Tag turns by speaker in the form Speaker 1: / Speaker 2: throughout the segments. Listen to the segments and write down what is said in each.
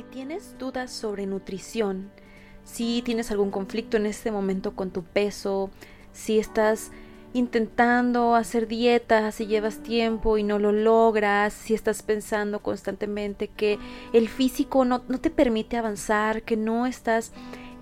Speaker 1: si tienes dudas sobre nutrición, si tienes algún conflicto en este momento con tu peso, si estás intentando hacer dietas, si llevas tiempo y no lo logras, si estás pensando constantemente que el físico no, no te permite avanzar, que no estás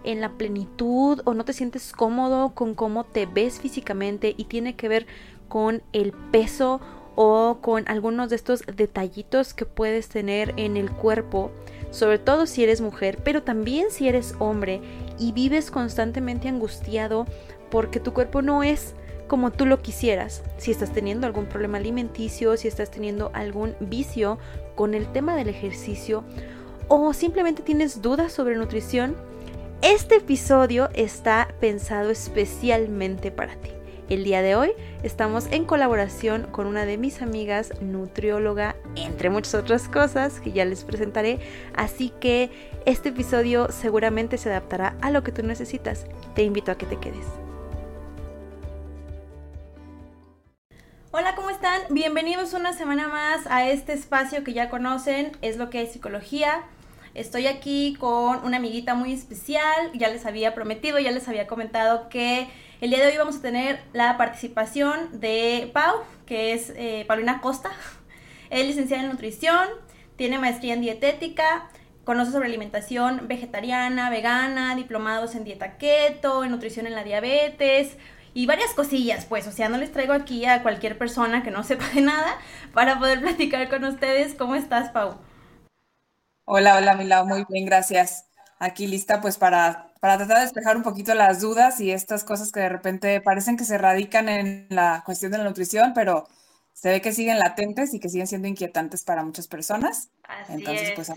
Speaker 1: en la plenitud o no te sientes cómodo con cómo te ves físicamente y tiene que ver con el peso o con algunos de estos detallitos que puedes tener en el cuerpo, sobre todo si eres mujer, pero también si eres hombre y vives constantemente angustiado porque tu cuerpo no es como tú lo quisieras. Si estás teniendo algún problema alimenticio, si estás teniendo algún vicio con el tema del ejercicio o simplemente tienes dudas sobre nutrición, este episodio está pensado especialmente para ti. El día de hoy estamos en colaboración con una de mis amigas, nutrióloga, entre muchas otras cosas que ya les presentaré. Así que este episodio seguramente se adaptará a lo que tú necesitas. Te invito a que te quedes. Hola, ¿cómo están? Bienvenidos una semana más a este espacio que ya conocen, es lo que es psicología. Estoy aquí con una amiguita muy especial, ya les había prometido, ya les había comentado que el día de hoy vamos a tener la participación de Pau, que es eh, Paulina Costa. Es licenciada en nutrición, tiene maestría en dietética, conoce sobre alimentación vegetariana, vegana, diplomados en dieta keto, en nutrición en la diabetes y varias cosillas, pues, o sea, no les traigo aquí a cualquier persona que no sepa de nada para poder platicar con ustedes. ¿Cómo estás, Pau?
Speaker 2: Hola, hola, Milao, muy bien, gracias. Aquí lista pues para para tratar de despejar un poquito las dudas y estas cosas que de repente parecen que se radican en la cuestión de la nutrición, pero se ve que siguen latentes y que siguen siendo inquietantes para muchas personas.
Speaker 1: Así Entonces, pues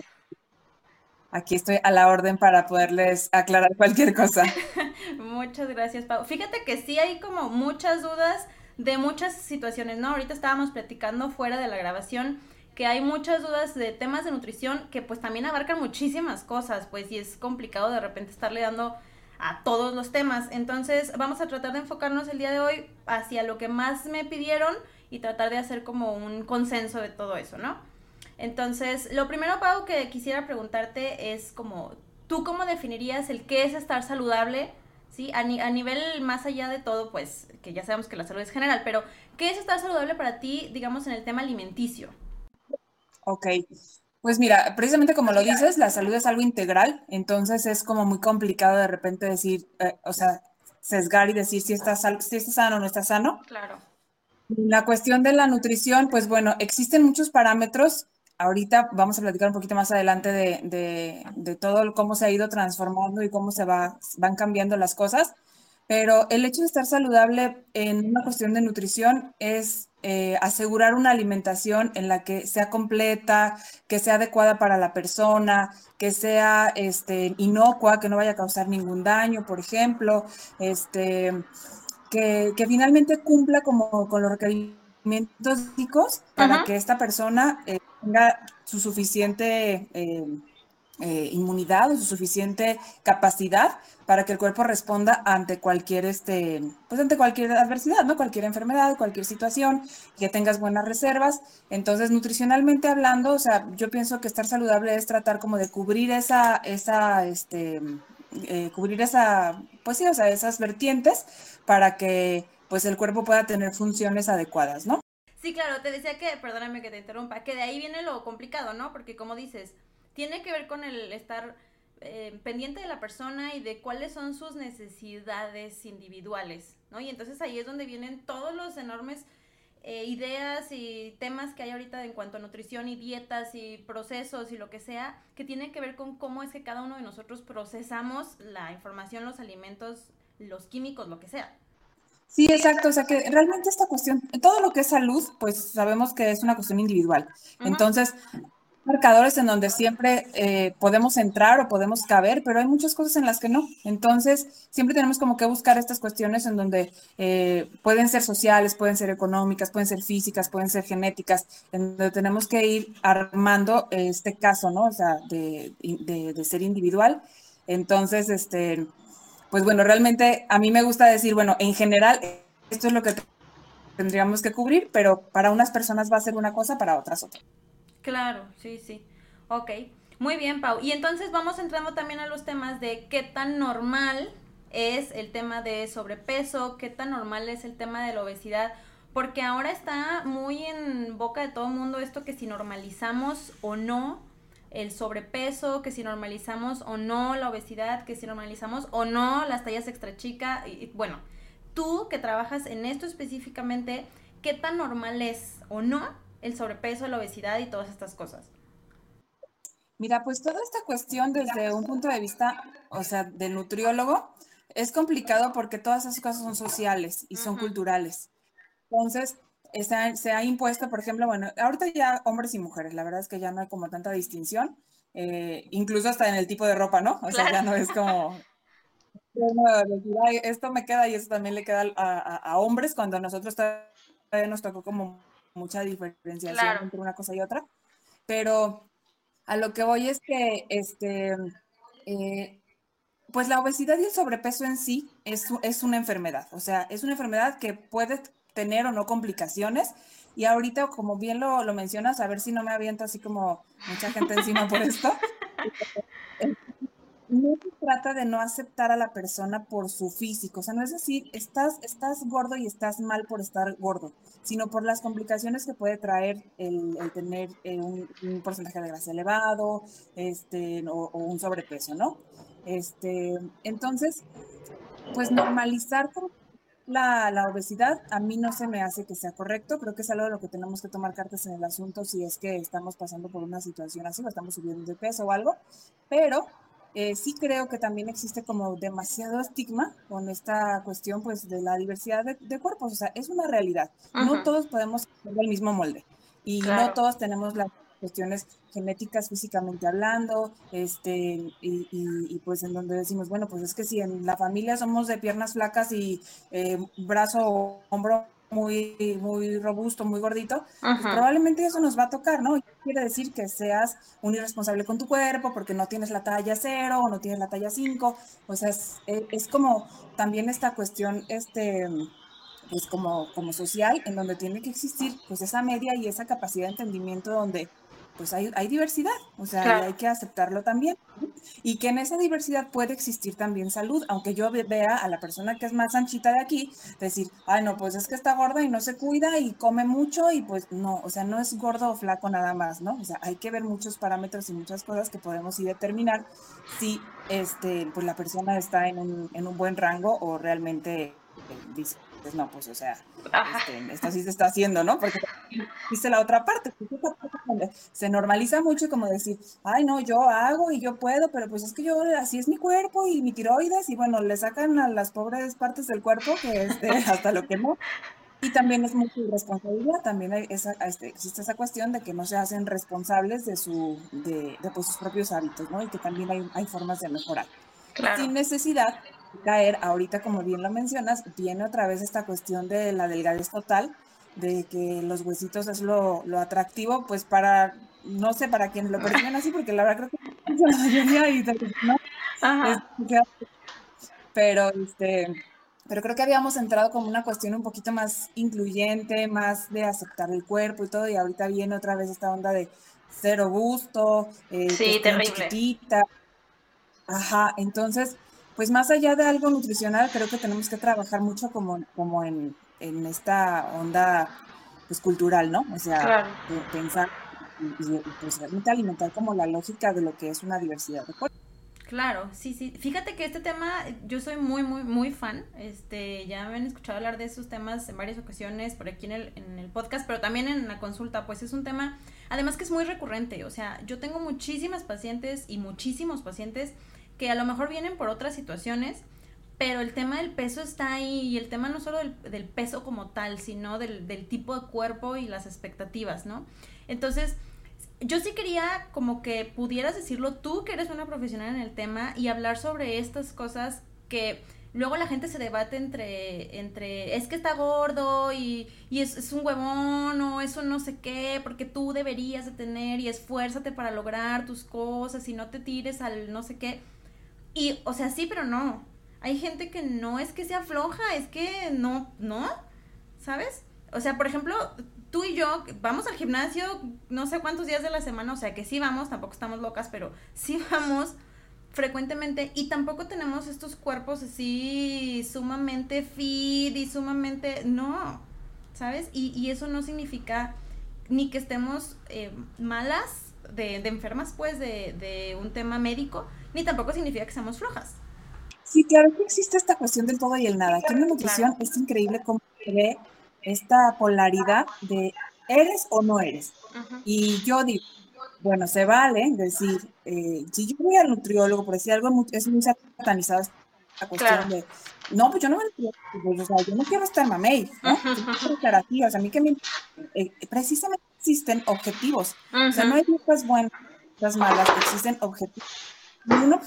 Speaker 2: aquí estoy a la orden para poderles aclarar cualquier cosa.
Speaker 1: Muchas gracias, Pau. Fíjate que sí hay como muchas dudas de muchas situaciones, ¿no? Ahorita estábamos platicando fuera de la grabación que hay muchas dudas de temas de nutrición que pues también abarcan muchísimas cosas, pues y es complicado de repente estarle dando a todos los temas. Entonces vamos a tratar de enfocarnos el día de hoy hacia lo que más me pidieron y tratar de hacer como un consenso de todo eso, ¿no? Entonces, lo primero, Pau, que quisiera preguntarte es como, ¿tú cómo definirías el qué es estar saludable? ¿Sí? A, a nivel más allá de todo, pues, que ya sabemos que la salud es general, pero ¿qué es estar saludable para ti, digamos, en el tema alimenticio?
Speaker 2: Ok, pues mira, precisamente como lo dices, la salud es algo integral, entonces es como muy complicado de repente decir, eh, o sea, sesgar y decir si estás, si estás sano o no estás sano.
Speaker 1: Claro.
Speaker 2: La cuestión de la nutrición, pues bueno, existen muchos parámetros. Ahorita vamos a platicar un poquito más adelante de, de, de todo cómo se ha ido transformando y cómo se va, van cambiando las cosas. Pero el hecho de estar saludable en una cuestión de nutrición es eh, asegurar una alimentación en la que sea completa, que sea adecuada para la persona, que sea este, inocua, que no vaya a causar ningún daño, por ejemplo, este, que, finalmente cumpla como con los requerimientos básicos para que esta persona eh, tenga su suficiente eh, inmunidad o su suficiente capacidad para que el cuerpo responda ante cualquier, este, pues ante cualquier adversidad, ¿no? Cualquier enfermedad, cualquier situación, que tengas buenas reservas. Entonces, nutricionalmente hablando, o sea, yo pienso que estar saludable es tratar como de cubrir esa, esa, este, eh, cubrir esa, pues sí, o sea, esas vertientes para que, pues, el cuerpo pueda tener funciones adecuadas, ¿no?
Speaker 1: Sí, claro, te decía que, perdóname que te interrumpa, que de ahí viene lo complicado, ¿no? Porque como dices, tiene que ver con el estar eh, pendiente de la persona y de cuáles son sus necesidades individuales, ¿no? Y entonces ahí es donde vienen todos los enormes eh, ideas y temas que hay ahorita en cuanto a nutrición y dietas y procesos y lo que sea, que tienen que ver con cómo es que cada uno de nosotros procesamos la información, los alimentos, los químicos, lo que sea.
Speaker 2: Sí, exacto. O sea que realmente esta cuestión, todo lo que es salud, pues sabemos que es una cuestión individual. Entonces, marcadores en donde siempre eh, podemos entrar o podemos caber, pero hay muchas cosas en las que no. Entonces, siempre tenemos como que buscar estas cuestiones en donde eh, pueden ser sociales, pueden ser económicas, pueden ser físicas, pueden ser genéticas, en donde tenemos que ir armando este caso, ¿no? O sea, de, de ser individual. Entonces, este, pues bueno, realmente a mí me gusta decir, bueno, en general, esto es lo que tendríamos que cubrir, pero para unas personas va a ser una cosa, para otras otra.
Speaker 1: Claro, sí, sí. Ok. Muy bien, Pau. Y entonces vamos entrando también a los temas de qué tan normal es el tema de sobrepeso, qué tan normal es el tema de la obesidad, porque ahora está muy en boca de todo el mundo esto que si normalizamos o no el sobrepeso, que si normalizamos o no la obesidad, que si normalizamos o no las tallas extra chica, y, bueno, tú que trabajas en esto específicamente, ¿qué tan normal es o no el sobrepeso, la obesidad y todas estas cosas?
Speaker 2: Mira, pues toda esta cuestión desde un punto de vista, o sea, del nutriólogo, es complicado porque todas esas cosas son sociales y son culturales. Entonces, se ha, impuesto, por ejemplo, bueno, ahorita ya hombres y mujeres, la verdad es que ya no hay como tanta distinción, eh, incluso hasta en el tipo de ropa, ¿no? O sea, ya no es como, esto me queda y esto también le queda a, hombres cuando a nosotros todavía nos tocó como mucha diferenciación entre una cosa y otra, pero a lo que voy es que, este, eh, pues la obesidad y el sobrepeso en sí es, es una enfermedad, o sea, es una enfermedad que puede tener o no complicaciones. Y ahorita, como bien lo, lo mencionas, a ver si no me aviento así como mucha gente encima por esto. No se trata de no aceptar a la persona por su físico, o sea, no es decir, estás, estás gordo y estás mal por estar gordo, sino por las complicaciones que puede traer el, tener eh, un, porcentaje de grasa elevado este, o, o, un sobrepeso, ¿no? Este, entonces, pues normalizar la, obesidad a mí no se me hace que sea correcto. Creo que es algo de lo que tenemos que tomar cartas en el asunto si es que estamos pasando por una situación así o estamos subiendo de peso o algo. Pero eh, sí creo que también existe como demasiado estigma con esta cuestión pues de la diversidad de, cuerpos. O sea, es una realidad. No todos podemos tener el mismo molde y no todos tenemos la cuestiones genéticas físicamente hablando, este, y, pues en donde decimos, bueno, pues es que si en la familia somos de piernas flacas y eh, brazo o hombro muy, muy robusto, muy gordito, pues probablemente eso nos va a tocar, ¿no? Quiere decir que seas un irresponsable con tu cuerpo porque no tienes la talla cero o no tienes la talla 5, o sea, es, es como también esta cuestión, este pues como, como social, en donde tiene que existir pues esa media y esa capacidad de entendimiento donde pues hay, diversidad, o sea, hay que aceptarlo también. Y que en esa diversidad puede existir también salud, aunque yo vea a la persona que es más anchita de aquí, decir, ay, no, pues es que está gorda y no se cuida y come mucho y pues no, o sea, no es gordo o flaco nada más, ¿no? O sea, hay que ver muchos parámetros y muchas cosas que podemos ir determinar si este, pues la persona está en un, en un buen rango o realmente eh, dice, pues no, pues o sea, este, esto sí se está haciendo, ¿no? Porque dice la otra parte, se normaliza mucho como decir, ay, no, yo hago y yo puedo, pero pues es que yo, así es mi cuerpo y mi tiroides, y bueno, le sacan a las pobres partes del cuerpo, que este, hasta lo que no. Y también es mucha irresponsabilidad, también hay esa, este, existe esa cuestión de que no se hacen responsables de, su, de, de pues, sus propios hábitos, ¿no? Y que también hay, hay formas de mejorar. Sin necesidad caer, ahorita como bien lo mencionas, viene otra vez esta cuestión de la delgadez total, de que los huesitos es lo, lo atractivo, pues para, no sé, para quien lo perciben así, porque la verdad creo que la mayoría y ¿no? pero este pero creo que habíamos entrado como una cuestión un poquito más incluyente, más de aceptar el cuerpo y todo, y ahorita viene otra vez esta onda de cero gusto,
Speaker 1: eh, sí, terrible.
Speaker 2: chiquitita. Ajá, entonces, pues más allá de algo nutricional, creo que tenemos que trabajar mucho como, como en, esta onda pues, cultural, ¿no? O sea, pensar y, pues realmente alimentar como la lógica de lo que es una diversidad de cuerpos.
Speaker 1: Claro, sí, sí. Fíjate que este tema, yo soy muy, muy, muy fan. Este, ya me han escuchado hablar de esos temas en varias ocasiones por aquí en el, en el podcast, pero también en la consulta, pues es un tema, además que es muy recurrente. O sea, yo tengo muchísimas pacientes y muchísimos pacientes que a lo mejor vienen por otras situaciones, pero el tema del peso está ahí y el tema no solo del, peso como tal, sino del, tipo de cuerpo y las expectativas, ¿no? Entonces, yo sí quería como que pudieras decirlo tú, que eres una profesional en el tema, y hablar sobre estas cosas que luego la gente se debate entre, entre es que está gordo y, es, es, un huevón o eso no sé qué, porque tú deberías de tener y esfuérzate para lograr tus cosas y no te tires al no sé qué. Y, o sea, sí, pero no. Hay gente que no es que sea floja, es que no, ¿no? ¿Sabes? O sea, por ejemplo,
Speaker 3: tú y yo vamos al gimnasio no sé cuántos días de la semana, o sea que sí vamos, tampoco estamos locas, pero sí vamos frecuentemente y tampoco tenemos estos cuerpos así sumamente fit y sumamente, no, ¿sabes? Y, eso no significa ni que estemos eh, malas, de, enfermas, pues, de, de un tema médico, ni tampoco significa que seamos flojas.
Speaker 2: Sí, claro que existe esta cuestión del todo y el nada. Aquí en la nutrición es increíble cómo se ve esta polaridad de eres o no eres. Y yo digo, bueno, se vale decir, eh, si yo voy al nutriólogo, por decir algo, es muy satanizado esta cuestión de, no, pues yo no me pues, o sea, yo no quiero estar mamey, ¿no? Yo quiero o sea, a mí que me, eh, precisamente existen objetivos, o sea, no hay cosas buenas, cosas malas, existen objetivos. Uno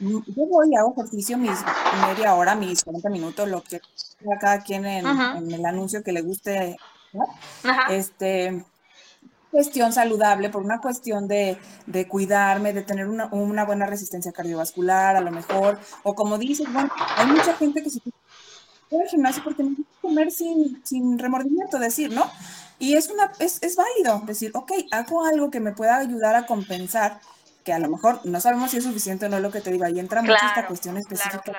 Speaker 2: yo voy, hago ejercicio mis media hora, mis 40 minutos, lo que cada quien en, el anuncio que le guste. Este, cuestión saludable, por una cuestión de, de cuidarme, de tener una, una, buena resistencia cardiovascular, a lo mejor, o como dices, bueno, hay mucha gente que se al gimnasio porque no comer sin, sin remordimiento, decir, ¿no? Y es, una, es, es válido decir, ok, hago algo que me pueda ayudar a compensar que a lo mejor no sabemos si es suficiente o no lo que te digo, ahí entra mucho esta cuestión específica.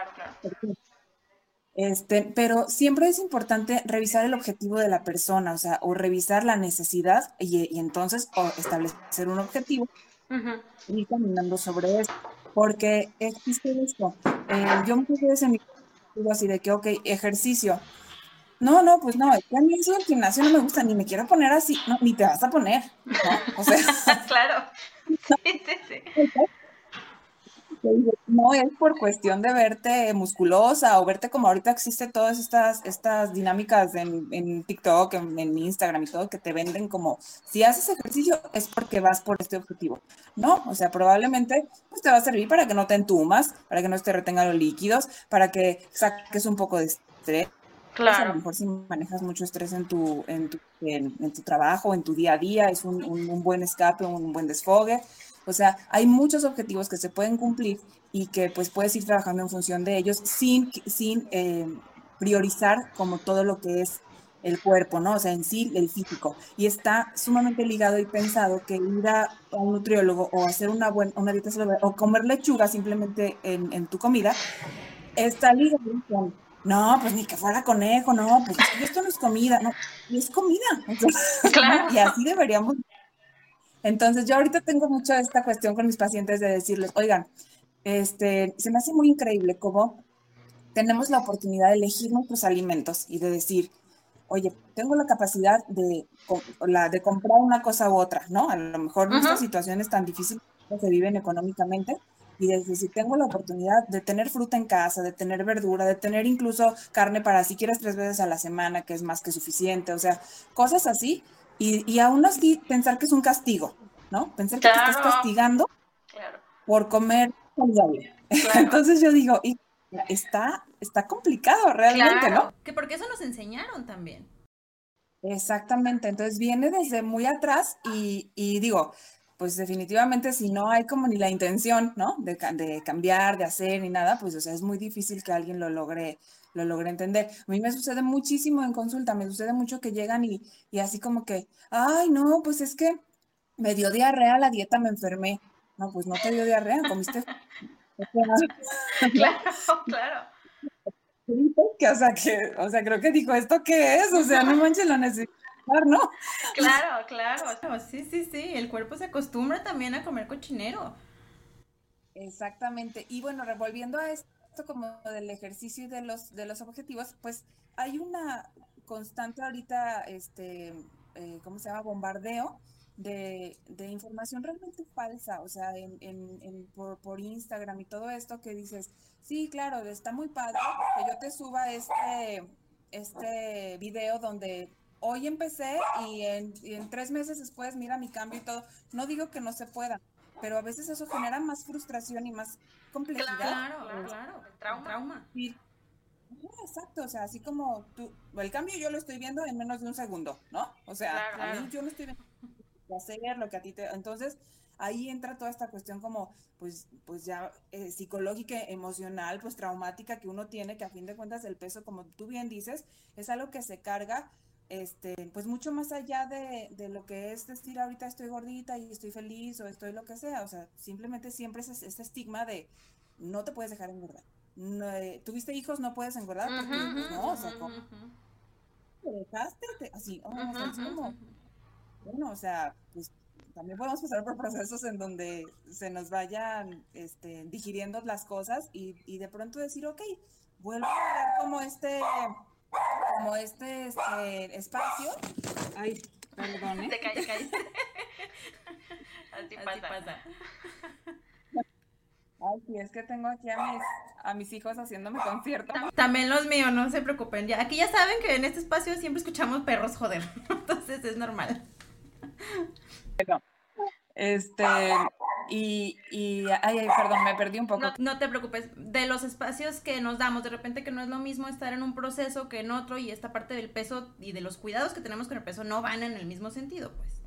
Speaker 2: Este, pero siempre es importante revisar el objetivo de la persona, o sea, o revisar la necesidad y, entonces o establecer un objetivo y ir caminando sobre eso. Porque existe esto. Eh, yo muchas veces en mi digo así de que, ok, ejercicio. No, no, pues no, a mí eso del gimnasio no me gusta, ni me quiero poner así, no, ni te vas a poner, ¿no? O sea,
Speaker 3: claro.
Speaker 2: No es por cuestión de verte musculosa o verte como ahorita existe todas estas, estas dinámicas en, TikTok, en, Instagram y todo, que te venden como, si haces ejercicio es porque vas por este objetivo. No, o sea, probablemente pues, te va a servir para que no te entumas, para que no te retenga los líquidos, para que saques un poco de estrés. Claro. a lo mejor si manejas mucho estrés en tu, en tu, en, tu trabajo, en tu día a día, es un, un, buen escape, un buen desfogue. O sea, hay muchos objetivos que se pueden cumplir y que pues puedes ir trabajando en función de ellos sin, sin eh, priorizar como todo lo que es el cuerpo, ¿no? O sea, en sí, el físico. Y está sumamente ligado y pensado que ir a, un nutriólogo o hacer una, buena, una dieta saludable o comer lechuga simplemente en, en tu comida, está ligado con no, pues ni que fuera conejo, no, pues esto no es comida, no, es comida. claro. Y así deberíamos. Entonces, yo ahorita tengo mucha esta cuestión con mis pacientes de decirles, oigan, este, se me hace muy increíble cómo tenemos la oportunidad de elegir nuestros alimentos y de decir, oye, tengo la capacidad de, la, de comprar una cosa u otra, ¿no? A lo mejor uh -huh. situaciones tan difíciles que se viven económicamente, y desde si tengo la oportunidad de tener fruta en casa, de tener verdura, de tener incluso carne para si quieres tres veces a la semana, que es más que suficiente, o sea, cosas así, y, y aún así pensar que es un castigo, ¿no? Pensar que te estás castigando por comer saludable. Entonces yo digo, y está, está complicado realmente, ¿no?
Speaker 3: Que porque eso nos enseñaron también.
Speaker 2: Exactamente, entonces viene desde muy atrás y, y digo, pues definitivamente si no hay como ni la intención, ¿no? De, de, cambiar, de hacer ni nada, pues o sea, es muy difícil que alguien lo logre, lo logre entender. A mí me sucede muchísimo en consulta, me sucede mucho que llegan y, y así como que, ay, no, pues es que me dio diarrea la dieta, me enfermé. No, pues no te dio diarrea, comiste.
Speaker 3: claro, claro.
Speaker 2: Que, o sea, que, o sea, creo que dijo, ¿esto qué es? O sea, no manches, lo necesito ¿no?
Speaker 3: Claro, claro, sí, sí, sí, el cuerpo se acostumbra también a comer cochinero.
Speaker 2: Exactamente, y bueno, revolviendo a esto como del ejercicio y de los, de los objetivos, pues hay una constante ahorita, este, eh, ¿cómo se llama? Bombardeo de, de, información realmente falsa, o sea, en, en, por, por, Instagram y todo esto que dices, sí, claro, está muy padre que yo te suba este, este video donde hoy empecé y en, tres meses después, mira mi cambio y todo. No digo que no se pueda, pero a veces eso genera más frustración y más complejidad.
Speaker 3: Claro, claro, trauma. trauma.
Speaker 2: exacto, o sea, así como tú, el cambio yo lo estoy viendo en menos de un segundo, ¿no? O sea, a mí yo no estoy viendo hacer, lo que a ti te... Entonces, ahí entra toda esta cuestión como, pues, pues ya eh, psicológica, emocional, pues traumática que uno tiene, que a fin de cuentas el peso, como tú bien dices, es algo que se carga, este, pues mucho más allá de, de lo que es decir ahorita estoy gordita y estoy feliz o estoy lo que sea, o sea, simplemente siempre es ese estigma de no te puedes dejar engordar. No, eh, ¿Tuviste hijos? No puedes engordar. Porque, pues, no, o sea, ¿cómo? ¿Te dejaste? Así, oh, o sea, es como, bueno, o sea, pues también podemos pasar por procesos en donde se nos vayan este, digiriendo las cosas y, y de pronto decir, ok, vuelvo a ver como este, como este, este espacio. Ay, perdón, ¿eh?
Speaker 1: Te caes, caes. Así, Así pasa.
Speaker 2: Ay, sí, es que tengo aquí a mis, a mis hijos haciéndome concierto.
Speaker 1: También los míos, no se preocupen. Ya, aquí ya saben que en este espacio siempre escuchamos perros, joder. Entonces es normal.
Speaker 2: Bueno, este, y, y ay, ay, perdón, me perdí un poco.
Speaker 1: No, no, te preocupes, de los espacios que nos damos, de repente que no es lo mismo estar en un proceso que en otro y esta parte del peso y de los cuidados que tenemos con el peso no van en el mismo sentido, pues.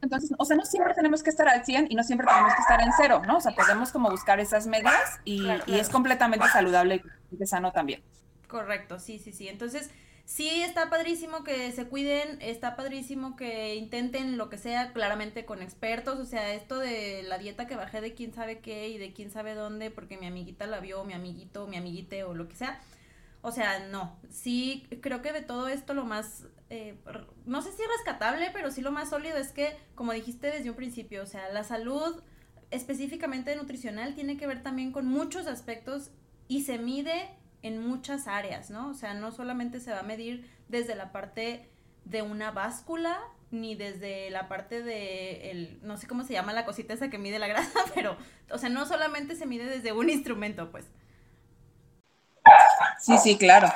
Speaker 2: Entonces, o sea, no siempre tenemos que estar al 100 y no siempre tenemos que estar en cero, ¿no? O sea, podemos como buscar esas medias y, claro, claro. y es completamente saludable y sano también.
Speaker 1: Correcto, sí, sí, sí. Entonces, sí está padrísimo que se cuiden, está padrísimo que intenten lo que sea, claramente con expertos, o sea, esto de la dieta que bajé de quién sabe qué y de quién sabe dónde, porque mi amiguita la vio, mi amiguito, mi amiguite o lo que sea. O sea, no, sí creo que de todo esto lo más, eh, no sé si rescatable, pero sí lo más sólido es que, como dijiste desde un principio, o sea, la salud específicamente nutricional tiene que ver también con muchos aspectos y se mide en muchas áreas, ¿no? O sea, no solamente se va a medir desde la parte de una báscula, ni desde la parte de el, no sé cómo se llama la cosita esa que mide la grasa, pero, o sea, no solamente se mide desde un instrumento, pues.
Speaker 2: Sí, sí, claro.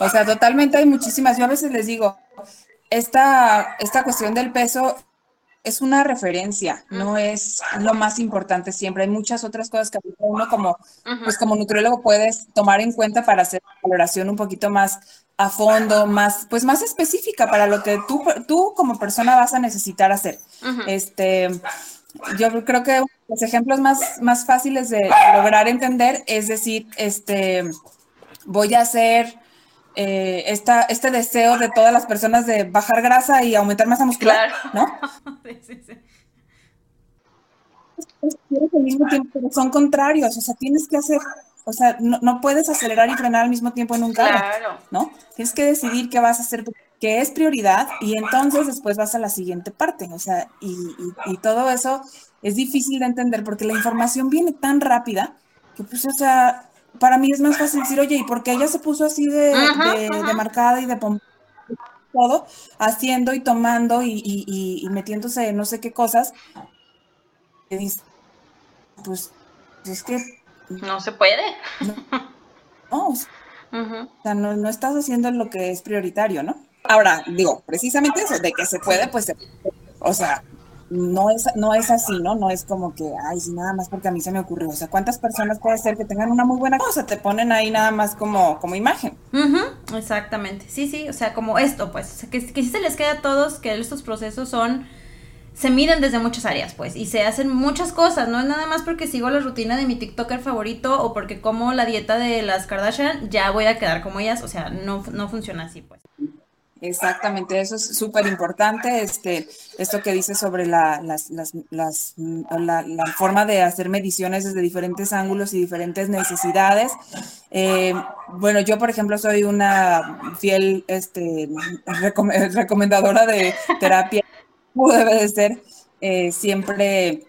Speaker 2: O sea, totalmente hay muchísimas. Yo a veces les digo, esta, esta cuestión del peso es una referencia, no es lo más importante siempre. Hay muchas otras cosas que uno como, pues como nutriólogo puedes tomar en cuenta para hacer una valoración un poquito más a fondo, más, pues más específica para lo que tú, tú como persona vas a necesitar hacer. Este, yo creo que los ejemplos más, más fáciles de lograr entender es decir, este, voy a hacer eh, esta, este deseo de todas las personas de bajar grasa y aumentar masa muscular, ¿no? sí, sí, Al mismo tiempo, pero son contrarios, o sea, tienes que hacer, o sea, no, no, puedes acelerar y frenar al mismo tiempo en un carro, claro. ¿no? Tienes que decidir qué vas a hacer, qué es prioridad, y entonces después vas a la siguiente parte, o sea, y, y, y todo eso es difícil de entender porque la información viene tan rápida que, pues, o sea, para mí es más fácil decir, oye, ¿y por qué ella se puso así de, ajá, de, ajá. de marcada y de todo, haciendo y tomando y, y, y, metiéndose en no sé qué cosas? Pues es que...
Speaker 1: No se puede.
Speaker 2: No, no o sea, no, no estás haciendo lo que es prioritario, ¿no? Ahora, digo, precisamente eso, de que se puede, pues, se, o sea, no es, no es así, ¿no? No es como que, ay, sí, nada más porque a mí se me ocurrió. O sea, ¿cuántas personas puede ser que tengan una muy buena cosa? Te ponen ahí nada más como, como imagen.
Speaker 1: Exactamente. Sí, sí, o sea, como esto, pues, o sea, que, sí se les queda a todos que estos procesos son se miden desde muchas áreas, pues, y se hacen muchas cosas, no es nada más porque sigo la rutina de mi TikToker favorito o porque como la dieta de las Kardashian, ya voy a quedar como ellas, o sea, no, no funciona así, pues.
Speaker 2: Exactamente, eso es súper importante, este, esto que dice sobre la, las, las, la, la, forma de hacer mediciones desde diferentes ángulos y diferentes necesidades. Eh, bueno, yo, por ejemplo, soy una fiel este, recom recomendadora de terapia, debe de ser eh, siempre